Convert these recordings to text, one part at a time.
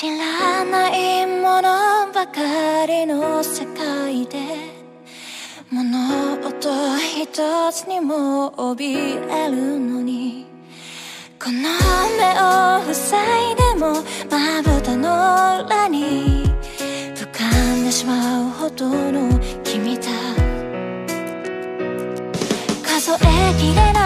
知らないものばかりの世界で物音一つにも怯えるのにこの目を塞いでもまぶたの裏に浮かんでしまうほどの君だ。数えきれない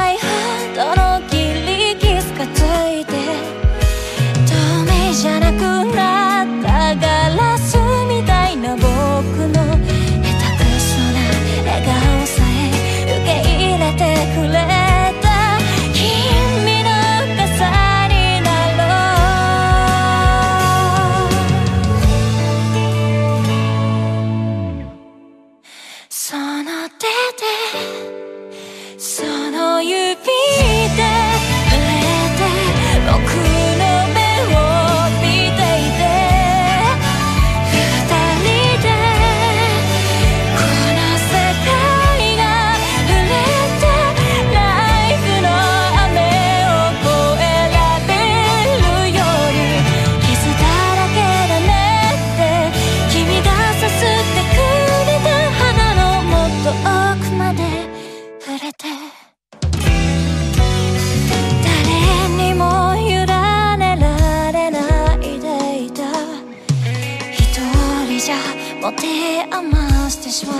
持て余してしま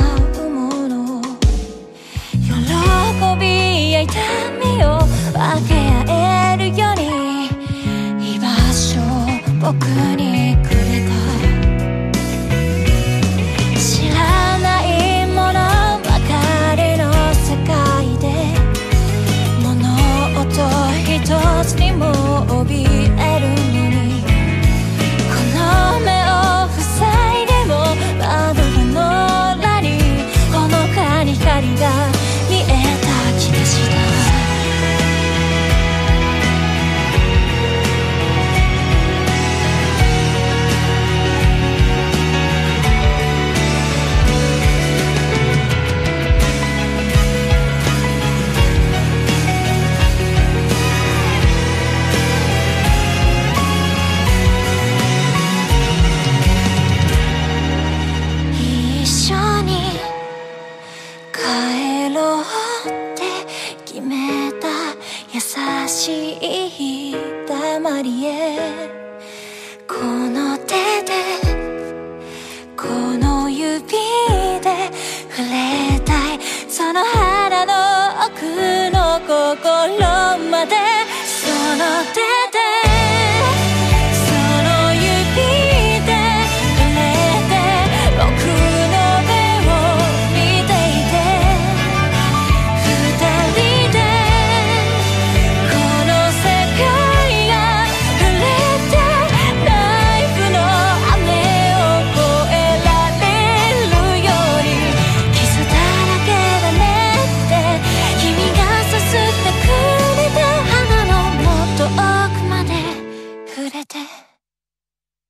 うもの。喜びや痛みを分け合えるように居場所僕にくろうって決めた優しい黙りへ。この手でこの指で触れたい。その腹の奥の心まで。その手